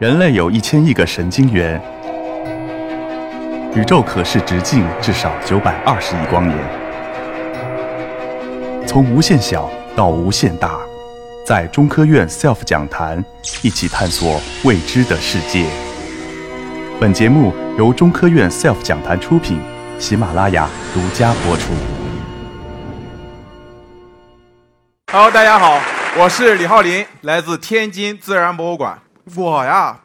人类有一千亿个神经元，宇宙可视直径至少九百二十亿光年。从无限小到无限大，在中科院 SELF 讲坛一起探索未知的世界。本节目由中科院 SELF 讲坛出品，喜马拉雅独家播出。Hello，大家好，我是李浩林，来自天津自然博物馆。我呀，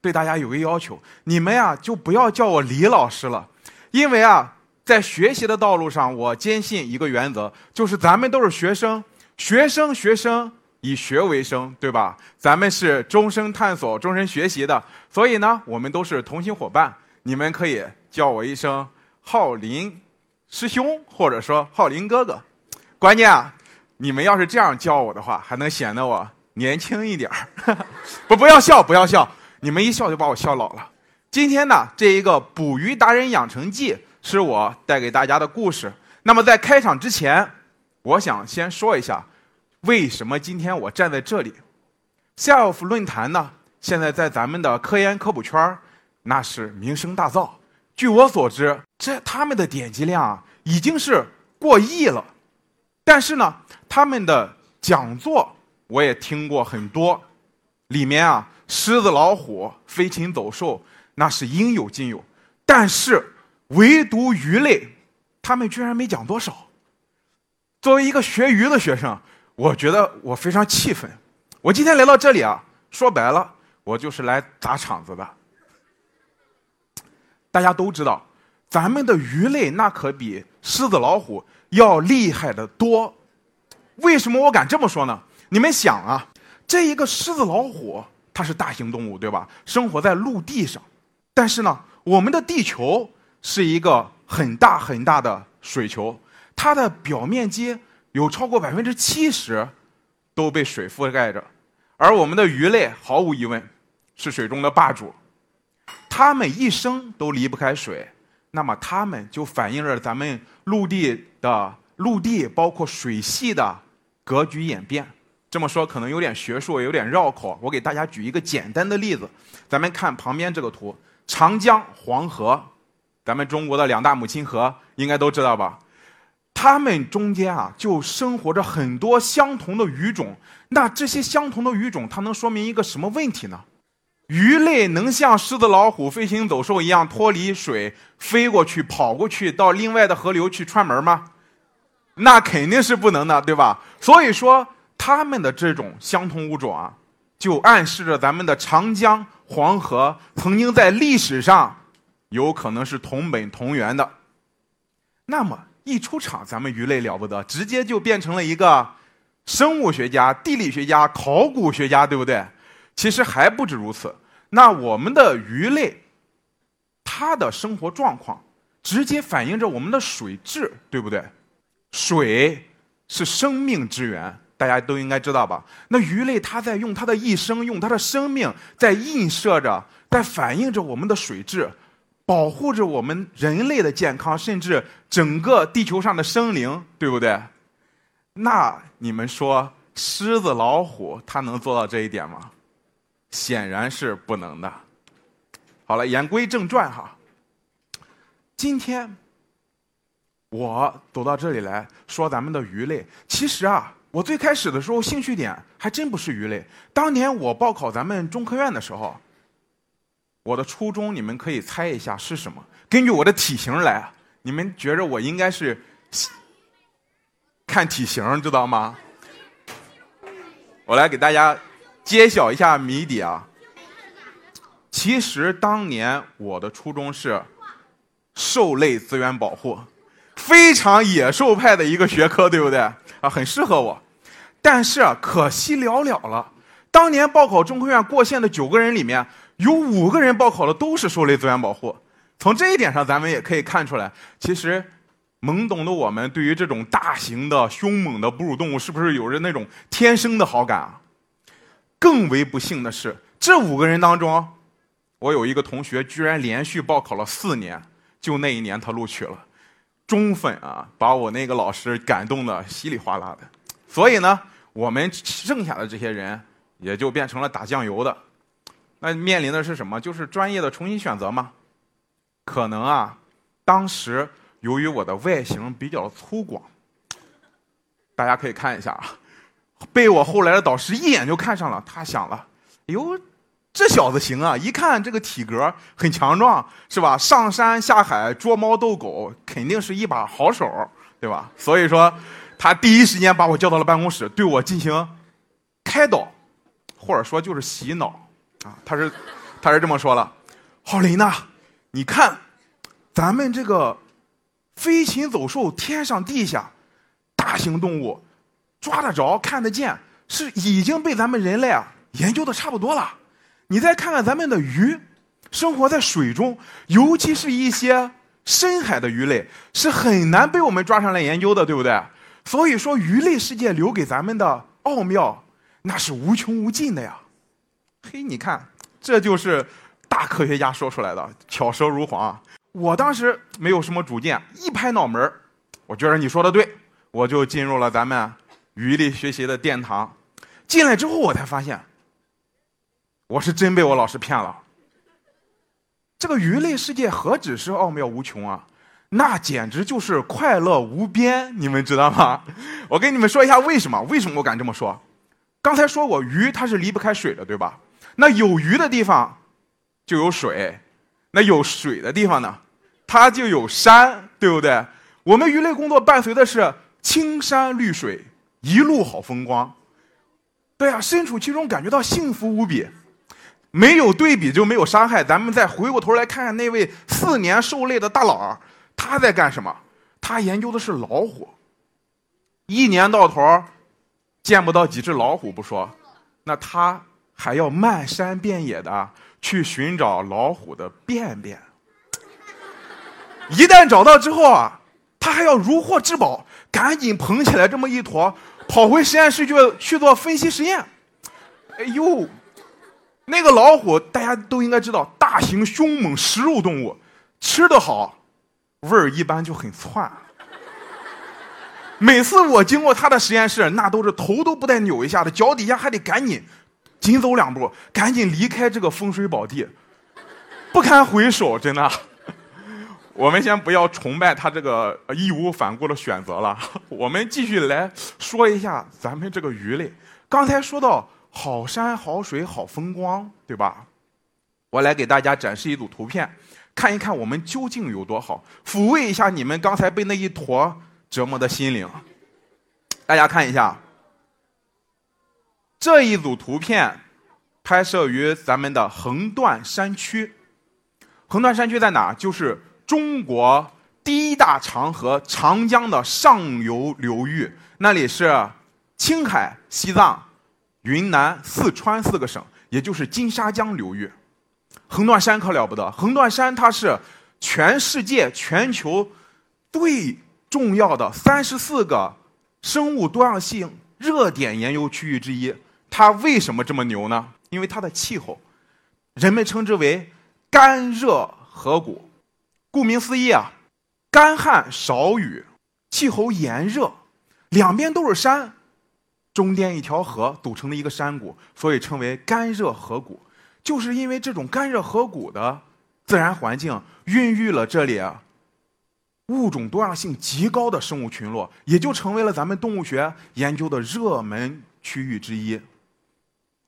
对大家有个要求，你们呀就不要叫我李老师了，因为啊，在学习的道路上，我坚信一个原则，就是咱们都是学生，学生学生以学为生，对吧？咱们是终身探索、终身学习的，所以呢，我们都是同行伙伴。你们可以叫我一声浩林师兄，或者说浩林哥哥。关键啊。你们要是这样叫我的话，还能显得我年轻一点儿。不，不要笑，不要笑，你们一笑就把我笑老了。今天呢，这一个《捕鱼达人养成记》是我带给大家的故事。那么在开场之前，我想先说一下，为什么今天我站在这里。SELF 论坛呢，现在在咱们的科研科普圈那是名声大噪。据我所知，这他们的点击量啊，已经是过亿了。但是呢，他们的讲座我也听过很多，里面啊，狮子、老虎、飞禽走兽那是应有尽有，但是唯独鱼类，他们居然没讲多少。作为一个学鱼的学生，我觉得我非常气愤。我今天来到这里啊，说白了，我就是来砸场子的。大家都知道，咱们的鱼类那可比狮子、老虎。要厉害的多，为什么我敢这么说呢？你们想啊，这一个狮子、老虎，它是大型动物，对吧？生活在陆地上，但是呢，我们的地球是一个很大很大的水球，它的表面积有超过百分之七十都被水覆盖着，而我们的鱼类毫无疑问是水中的霸主，它们一生都离不开水。那么它们就反映着咱们陆地的陆地，包括水系的格局演变。这么说可能有点学术，有点绕口。我给大家举一个简单的例子，咱们看旁边这个图：长江、黄河，咱们中国的两大母亲河，应该都知道吧？它们中间啊，就生活着很多相同的鱼种。那这些相同的鱼种，它能说明一个什么问题呢？鱼类能像狮子、老虎、飞禽走兽一样脱离水飞过去、跑过去到另外的河流去串门吗？那肯定是不能的，对吧？所以说，他们的这种相同物种啊，就暗示着咱们的长江、黄河曾经在历史上有可能是同本同源的。那么一出场，咱们鱼类了不得，直接就变成了一个生物学家、地理学家、考古学家，对不对？其实还不止如此，那我们的鱼类，它的生活状况直接反映着我们的水质，对不对？水是生命之源，大家都应该知道吧？那鱼类它在用它的一生，用它的生命，在映射着，在反映着我们的水质，保护着我们人类的健康，甚至整个地球上的生灵，对不对？那你们说，狮子、老虎，它能做到这一点吗？显然是不能的。好了，言归正传哈。今天我走到这里来说咱们的鱼类，其实啊，我最开始的时候兴趣点还真不是鱼类。当年我报考咱们中科院的时候，我的初衷你们可以猜一下是什么？根据我的体型来，你们觉着我应该是看体型，知道吗？我来给大家。揭晓一下谜底啊！其实当年我的初衷是兽类资源保护，非常野兽派的一个学科，对不对？啊，很适合我。但是啊，可惜寥寥了。当年报考中科院过线的九个人里面，有五个人报考的都是兽类资源保护。从这一点上，咱们也可以看出来，其实懵懂的我们对于这种大型的、凶猛的哺乳动物，是不是有着那种天生的好感啊？更为不幸的是，这五个人当中，我有一个同学居然连续报考了四年，就那一年他录取了，中粉啊，把我那个老师感动的稀里哗啦的。所以呢，我们剩下的这些人也就变成了打酱油的。那面临的是什么？就是专业的重新选择吗？可能啊，当时由于我的外形比较粗犷，大家可以看一下啊，被我后来的导师一眼就看上了。他想了，哎呦，这小子行啊！一看这个体格很强壮，是吧？上山下海捉猫逗狗，肯定是一把好手，对吧？所以说，他第一时间把我叫到了办公室，对我进行开导，或者说就是洗脑啊。他是他是这么说了：“郝林呐，你看，咱们这个飞禽走兽，天上地下。”大型动物抓得着、看得见，是已经被咱们人类啊研究的差不多了。你再看看咱们的鱼，生活在水中，尤其是一些深海的鱼类，是很难被我们抓上来研究的，对不对？所以说，鱼类世界留给咱们的奥妙，那是无穷无尽的呀。嘿，你看，这就是大科学家说出来的，巧舌如簧。我当时没有什么主见，一拍脑门我觉得你说的对。我就进入了咱们鱼类学习的殿堂，进来之后我才发现，我是真被我老师骗了。这个鱼类世界何止是奥妙无穷啊，那简直就是快乐无边，你们知道吗？我跟你们说一下为什么？为什么我敢这么说？刚才说过，鱼它是离不开水的，对吧？那有鱼的地方就有水，那有水的地方呢，它就有山，对不对？我们鱼类工作伴随的是。青山绿水，一路好风光。对呀，身处其中感觉到幸福无比。没有对比就没有伤害。咱们再回过头来看看那位四年受累的大佬，他在干什么？他研究的是老虎。一年到头见不到几只老虎不说，那他还要漫山遍野的去寻找老虎的便便。一旦找到之后啊，他还要如获至宝。赶紧捧起来这么一坨，跑回实验室去去做分析实验。哎呦，那个老虎大家都应该知道，大型凶猛食肉动物，吃的好，味儿一般就很窜。每次我经过他的实验室，那都是头都不带扭一下的，脚底下还得赶紧紧走两步，赶紧离开这个风水宝地，不堪回首，真的。我们先不要崇拜他这个义无反顾的选择了，我们继续来说一下咱们这个鱼类。刚才说到好山好水好风光，对吧？我来给大家展示一组图片，看一看我们究竟有多好，抚慰一下你们刚才被那一坨折磨的心灵。大家看一下，这一组图片拍摄于咱们的横断山区。横断山区在哪？就是。中国第一大长河长江的上游流域，那里是青海、西藏、云南、四川四个省，也就是金沙江流域。横断山可了不得，横断山它是全世界、全球最重要的三十四个生物多样性热点研究区域之一。它为什么这么牛呢？因为它的气候，人们称之为干热河谷。顾名思义啊，干旱少雨，气候炎热，两边都是山，中间一条河组成的一个山谷，所以称为干热河谷。就是因为这种干热河谷的自然环境，孕育了这里啊物种多样性极高的生物群落，也就成为了咱们动物学研究的热门区域之一。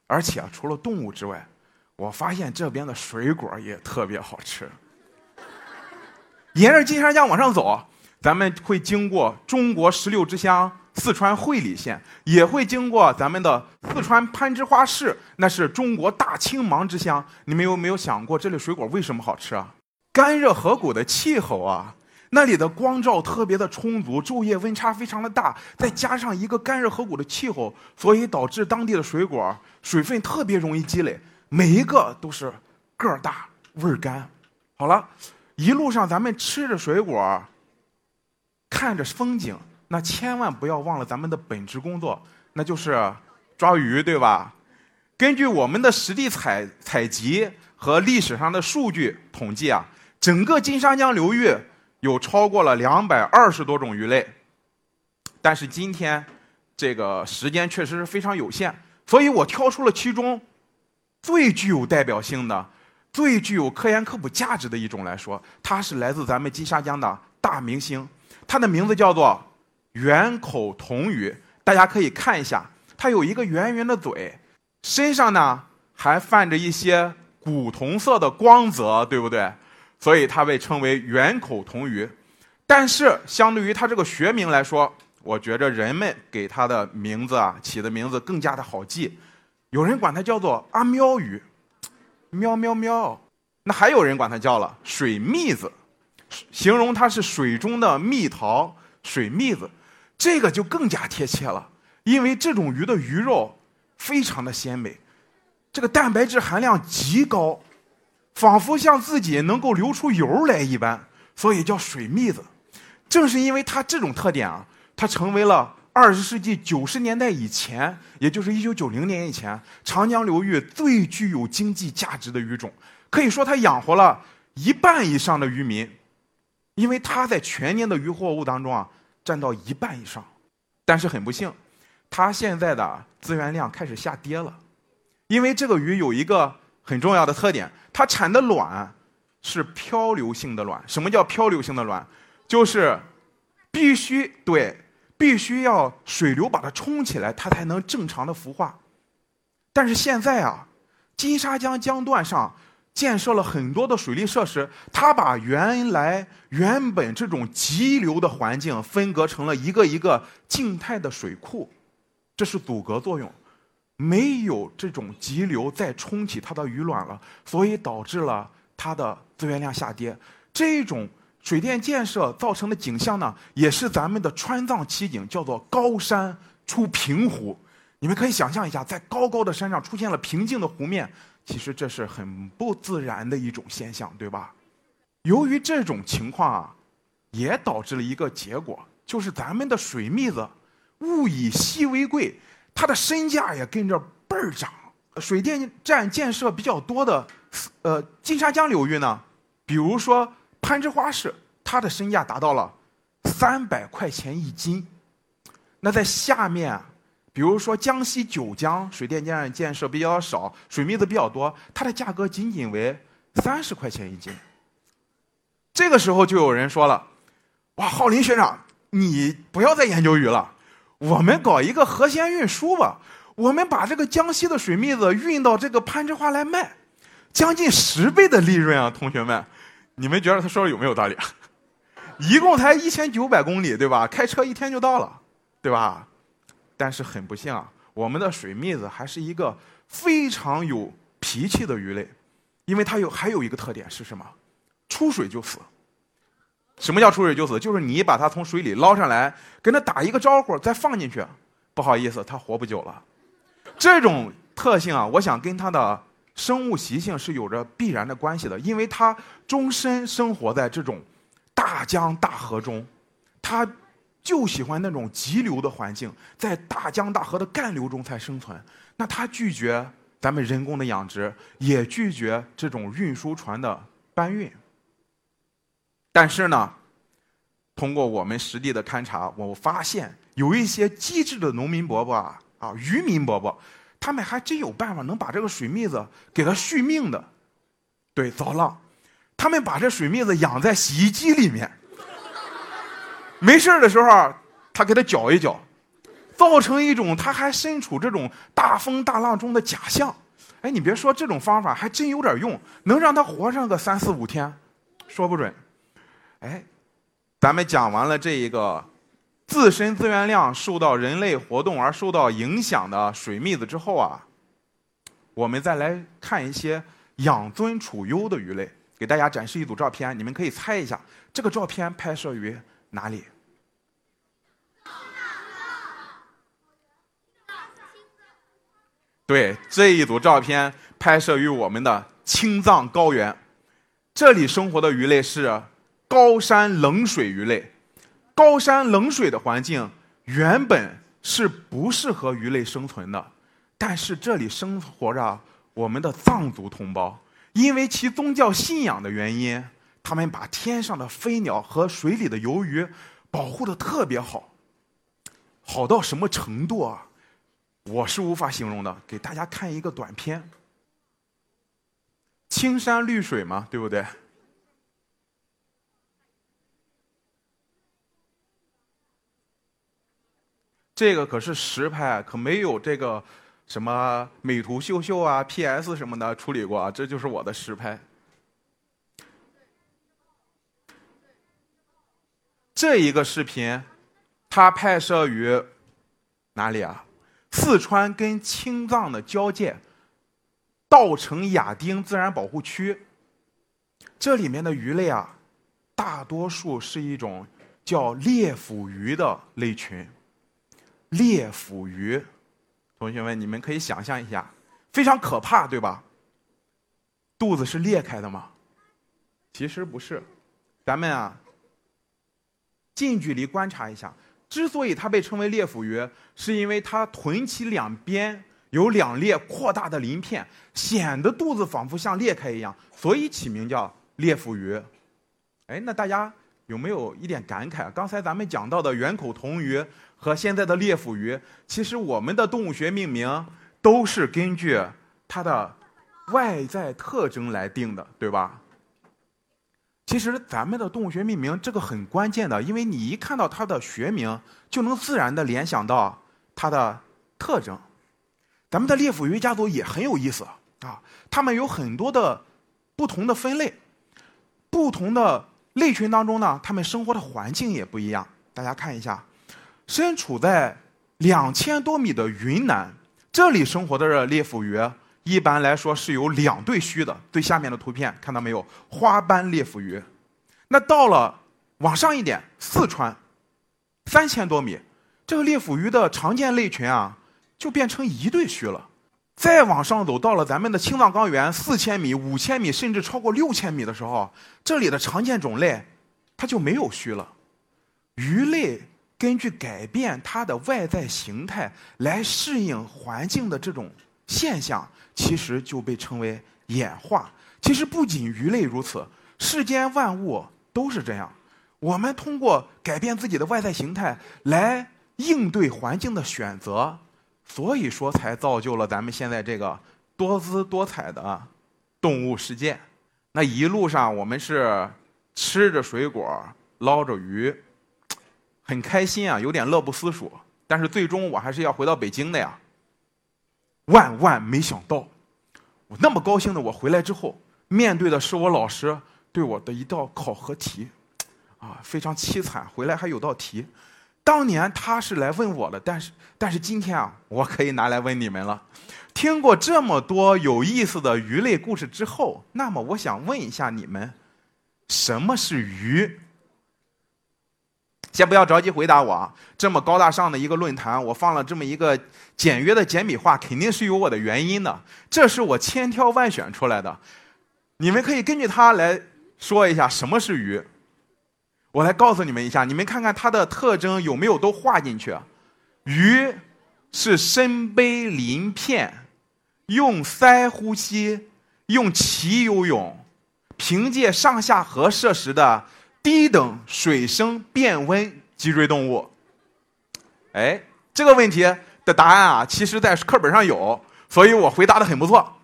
而且啊，除了动物之外，我发现这边的水果也特别好吃。沿着金沙江往上走，咱们会经过中国十六之乡四川会理县，也会经过咱们的四川攀枝花市，那是中国大青芒之乡。你们有没有想过，这里水果为什么好吃啊？干热河谷的气候啊，那里的光照特别的充足，昼夜温差非常的大，再加上一个干热河谷的气候，所以导致当地的水果水分特别容易积累，每一个都是个儿大、味儿干。好了。一路上咱们吃着水果，看着风景，那千万不要忘了咱们的本职工作，那就是抓鱼，对吧？根据我们的实地采采集和历史上的数据统计啊，整个金沙江流域有超过了两百二十多种鱼类。但是今天这个时间确实是非常有限，所以我挑出了其中最具有代表性的、最具有科研科普价值的一种来说，它是来自咱们金沙江的大明星，它的名字叫做圆口铜鱼。大家可以看一下，它有一个圆圆的嘴，身上呢还泛着一些古铜色的光泽，对不对？所以它被称为圆口铜鱼。但是相对于它这个学名来说，我觉着人们给它的名字啊起的名字更加的好记。有人管它叫做阿喵鱼，喵喵喵。那还有人管它叫了水蜜子，形容它是水中的蜜桃，水蜜子。这个就更加贴切了，因为这种鱼的鱼肉非常的鲜美，这个蛋白质含量极高，仿佛像自己能够流出油来一般，所以叫水蜜子。正是因为它这种特点啊，它成为了二十世纪九十年代以前，也就是一九九零年以前，长江流域最具有经济价值的鱼种。可以说，它养活了一半以上的渔民，因为它在全年的渔获物当中啊。占到一半以上，但是很不幸，它现在的资源量开始下跌了，因为这个鱼有一个很重要的特点，它产的卵是漂流性的卵。什么叫漂流性的卵？就是必须对，必须要水流把它冲起来，它才能正常的孵化。但是现在啊，金沙江江段上。建设了很多的水利设施，它把原来原本这种急流的环境分割成了一个一个静态的水库，这是阻隔作用，没有这种急流再冲起它的鱼卵了，所以导致了它的资源量下跌。这种水电建设造成的景象呢，也是咱们的川藏奇景，叫做高山出平湖。你们可以想象一下，在高高的山上出现了平静的湖面。其实这是很不自然的一种现象，对吧？由于这种情况啊，也导致了一个结果，就是咱们的水蜜子物以稀为贵，它的身价也跟着倍儿涨。水电站建设比较多的，呃，金沙江流域呢，比如说攀枝花市，它的身价达到了三百块钱一斤。那在下面啊。比如说江西九江水电站建设比较少，水蜜子比较多，它的价格仅仅为三十块钱一斤。这个时候就有人说了：“哇，浩林学长，你不要再研究鱼了，我们搞一个河鲜运输吧，我们把这个江西的水蜜子运到这个攀枝花来卖，将近十倍的利润啊！同学们，你们觉得他说的有没有道理？一共才一千九百公里，对吧？开车一天就到了，对吧？”但是很不幸啊，我们的水蜜子还是一个非常有脾气的鱼类，因为它有还有一个特点是什么？出水就死。什么叫出水就死？就是你把它从水里捞上来，跟它打一个招呼，再放进去，不好意思，它活不久了。这种特性啊，我想跟它的生物习性是有着必然的关系的，因为它终身生活在这种大江大河中，它。就喜欢那种急流的环境，在大江大河的干流中才生存。那它拒绝咱们人工的养殖，也拒绝这种运输船的搬运。但是呢，通过我们实地的勘察，我发现有一些机智的农民伯伯啊，啊渔民伯伯，他们还真有办法能把这个水蜜子给它续命的。对，糟了，他们把这水蜜子养在洗衣机里面。没事的时候，他给他搅一搅，造成一种他还身处这种大风大浪中的假象。哎，你别说，这种方法还真有点用，能让他活上个三四五天，说不准。哎，咱们讲完了这一个自身资源量受到人类活动而受到影响的水蜜子之后啊，我们再来看一些养尊处优的鱼类，给大家展示一组照片，你们可以猜一下，这个照片拍摄于。哪里？对，这一组照片拍摄于我们的青藏高原，这里生活的鱼类是高山冷水鱼类。高山冷水的环境原本是不适合鱼类生存的，但是这里生活着我们的藏族同胞，因为其宗教信仰的原因。他们把天上的飞鸟和水里的游鱼保护的特别好，好到什么程度啊？我是无法形容的。给大家看一个短片。青山绿水嘛，对不对？这个可是实拍，可没有这个什么美图秀秀啊、PS 什么的处理过啊，这就是我的实拍。这一个视频，它拍摄于哪里啊？四川跟青藏的交界，稻城亚丁自然保护区。这里面的鱼类啊，大多数是一种叫裂腹鱼的类群。裂腹鱼，同学们，你们可以想象一下，非常可怕，对吧？肚子是裂开的吗？其实不是，咱们啊，近距离观察一下，之所以它被称为裂腹鱼，是因为它臀鳍两边有两列扩大的鳞片，显得肚子仿佛像裂开一样，所以起名叫裂腹鱼。哎，那大家有没有一点感慨？刚才咱们讲到的圆口铜鱼。和现在的裂腹鱼，其实我们的动物学命名都是根据它的外在特征来定的，对吧？其实咱们的动物学命名这个很关键的，因为你一看到它的学名，就能自然的联想到它的特征。咱们的裂腹鱼家族也很有意思啊，它们有很多的不同的分类，不同的类群当中呢，它们生活的环境也不一样。大家看一下。身处在两千多米的云南，这里生活的裂腹鱼，一般来说是有两对须的。最下面的图片看到没有？花斑裂腹鱼。那到了往上一点，四川三千多米，这个裂腹鱼的常见类群啊，就变成一对须了。再往上走，到了咱们的青藏高原四千米、五千米，甚至超过六千米的时候，这里的常见种类它就没有须了。鱼类。根据改变它的外在形态来适应环境的这种现象，其实就被称为演化。其实不仅鱼类如此，世间万物都是这样。我们通过改变自己的外在形态来应对环境的选择，所以说才造就了咱们现在这个多姿多彩的动物世界。那一路上我们是吃着水果，捞着鱼。很开心啊，有点乐不思蜀。但是最终我还是要回到北京的呀。万万没想到，我那么高兴的我回来之后，面对的是我老师对我的一道考核题，啊，非常凄惨。回来还有道题，当年他是来问我的，但是但是今天啊，我可以拿来问你们了。听过这么多有意思的鱼类故事之后，那么我想问一下你们，什么是鱼？先不要着急回答我啊！这么高大上的一个论坛，我放了这么一个简约的简笔画，肯定是有我的原因的。这是我千挑万选出来的，你们可以根据它来说一下什么是鱼。我来告诉你们一下，你们看看它的特征有没有都画进去。鱼是身背鳞片，用鳃呼吸，用鳍游泳，凭借上下颌摄食的。低等水生变温脊椎动物。哎，这个问题的答案啊，其实在课本上有，所以我回答的很不错。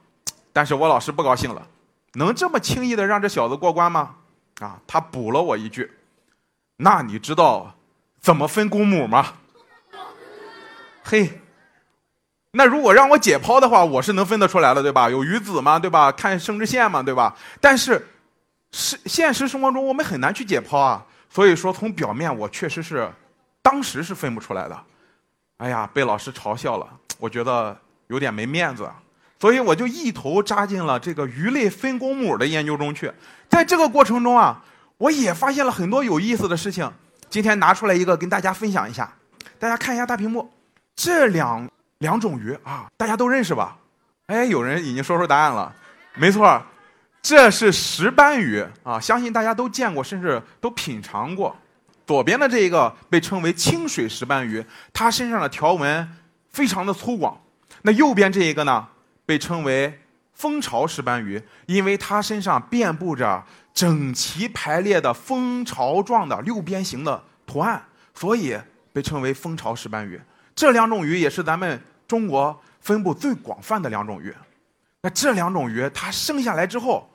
但是我老师不高兴了，能这么轻易的让这小子过关吗？啊，他补了我一句：“那你知道怎么分公母吗？”嘿，那如果让我解剖的话，我是能分得出来的，对吧？有鱼子嘛，对吧？看生殖腺嘛，对吧？但是。是现实生活中我们很难去解剖啊，所以说从表面我确实是，当时是分不出来的，哎呀，被老师嘲笑了，我觉得有点没面子，所以我就一头扎进了这个鱼类分公母的研究中去。在这个过程中啊，我也发现了很多有意思的事情。今天拿出来一个跟大家分享一下，大家看一下大屏幕，这两两种鱼啊，大家都认识吧？哎，有人已经说出答案了，没错。这是石斑鱼啊，相信大家都见过，甚至都品尝过。左边的这一个被称为清水石斑鱼，它身上的条纹非常的粗犷。那右边这一个呢，被称为蜂巢石斑鱼，因为它身上遍布着整齐排列的蜂巢状的六边形的图案，所以被称为蜂巢石斑鱼。这两种鱼也是咱们中国分布最广泛的两种鱼。那这两种鱼，它生下来之后，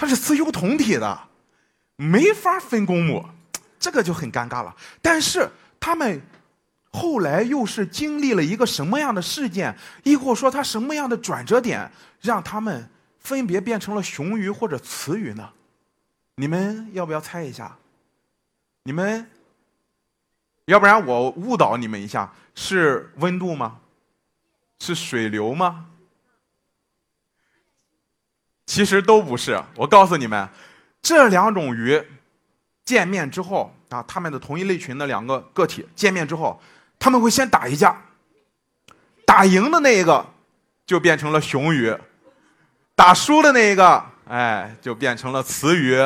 它是雌雄同体的，没法分公母，这个就很尴尬了。但是它们后来又是经历了一个什么样的事件，亦或说它什么样的转折点，让它们分别变成了雄鱼或者雌鱼呢？你们要不要猜一下？你们，要不然我误导你们一下，是温度吗？是水流吗？其实都不是。我告诉你们，这两种鱼见面之后啊，它们的同一类群的两个个体见面之后，他们会先打一架，打赢的那一个就变成了雄鱼，打输的那一个，哎，就变成了雌鱼。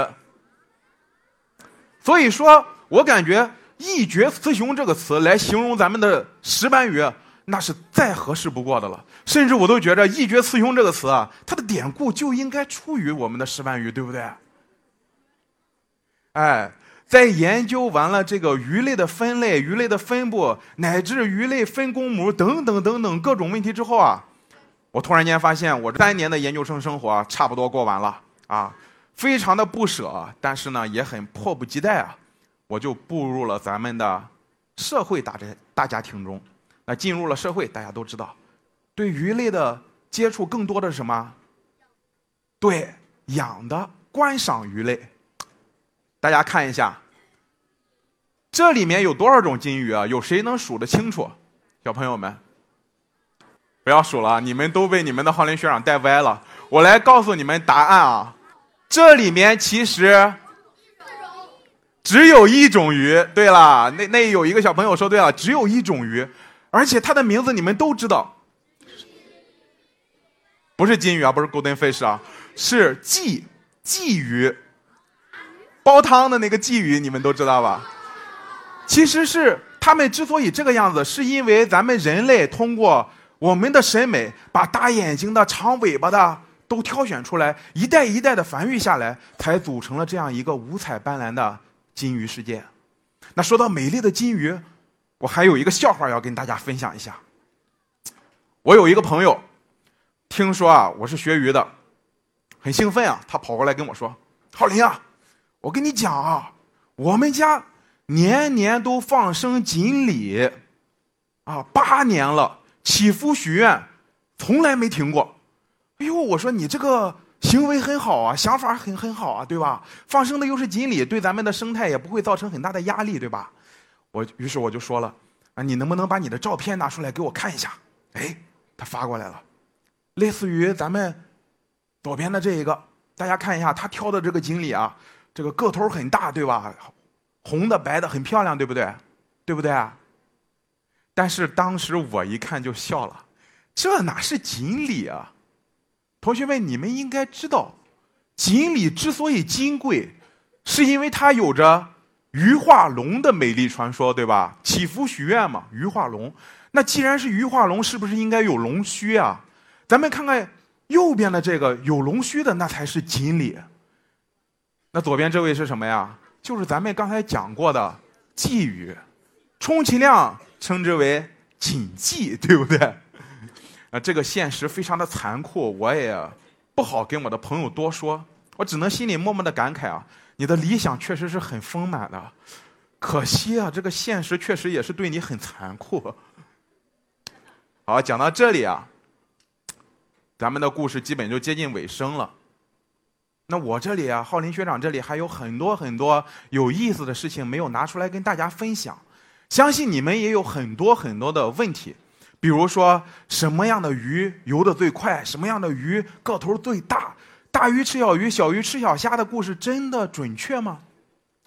所以说，我感觉“一决雌雄”这个词来形容咱们的石斑鱼，那是再合适不过的了。甚至我都觉着“一决雌雄”这个词啊，它的典故就应该出于我们的石斑鱼，对不对？哎，在研究完了这个鱼类的分类、鱼类的分布，乃至鱼类分公母等等等等各种问题之后啊，我突然间发现，我三年的研究生生活差不多过完了啊。非常的不舍，但是呢，也很迫不及待啊！我就步入了咱们的社会大家大家庭中。那进入了社会，大家都知道，对鱼类的接触更多的是什么？对，养的观赏鱼类。大家看一下，这里面有多少种金鱼啊？有谁能数得清楚？小朋友们，不要数了，你们都被你们的浩林学长带歪了。我来告诉你们答案啊！这里面其实只有一种鱼。对了，那那有一个小朋友说对了，只有一种鱼，而且它的名字你们都知道，不是金鱼啊，不是 golden fish 啊，是鲫鲫鱼，煲汤的那个鲫鱼，你们都知道吧？其实是它们之所以这个样子，是因为咱们人类通过我们的审美，把大眼睛的、长尾巴的。都挑选出来，一代一代的繁育下来，才组成了这样一个五彩斑斓的金鱼世界。那说到美丽的金鱼，我还有一个笑话要跟大家分享一下。我有一个朋友，听说啊我是学鱼的，很兴奋啊，他跑过来跟我说：“浩林啊，我跟你讲啊，我们家年年都放生锦鲤，啊，八年了，祈福许愿从来没停过。”哎呦，我说你这个行为很好啊，想法很很好啊，对吧？放生的又是锦鲤，对咱们的生态也不会造成很大的压力，对吧？我于是我就说了，啊，你能不能把你的照片拿出来给我看一下？哎，他发过来了，类似于咱们左边的这一个，大家看一下，他挑的这个锦鲤啊，这个个头很大，对吧？红的白的很漂亮，对不对？对不对？但是当时我一看就笑了，这哪是锦鲤啊？同学们，你们应该知道，锦鲤之所以金贵，是因为它有着鱼化龙的美丽传说，对吧？祈福许愿嘛，鱼化龙。那既然是鱼化龙，是不是应该有龙须啊？咱们看看右边的这个有龙须的，那才是锦鲤。那左边这位是什么呀？就是咱们刚才讲过的鲫鱼，充其量称之为锦鲫，对不对？啊，这个现实非常的残酷，我也不好跟我的朋友多说，我只能心里默默的感慨啊，你的理想确实是很丰满的，可惜啊，这个现实确实也是对你很残酷。好，讲到这里啊，咱们的故事基本就接近尾声了。那我这里啊，浩林学长这里还有很多很多有意思的事情没有拿出来跟大家分享，相信你们也有很多很多的问题。比如说，什么样的鱼游得最快？什么样的鱼个头最大？大鱼吃小鱼，小鱼吃小虾的故事真的准确吗？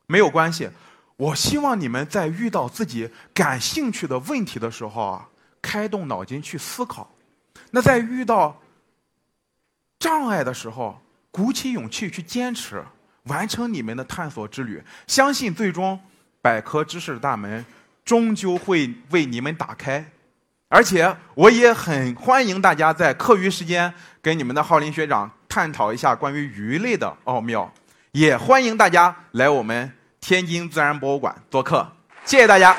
没有关系，我希望你们在遇到自己感兴趣的问题的时候啊，开动脑筋去思考；那在遇到障碍的时候，鼓起勇气去坚持，完成你们的探索之旅。相信最终，百科知识大门终究会为你们打开。而且我也很欢迎大家在课余时间跟你们的浩林学长探讨一下关于鱼类的奥妙，也欢迎大家来我们天津自然博物馆做客，谢谢大家。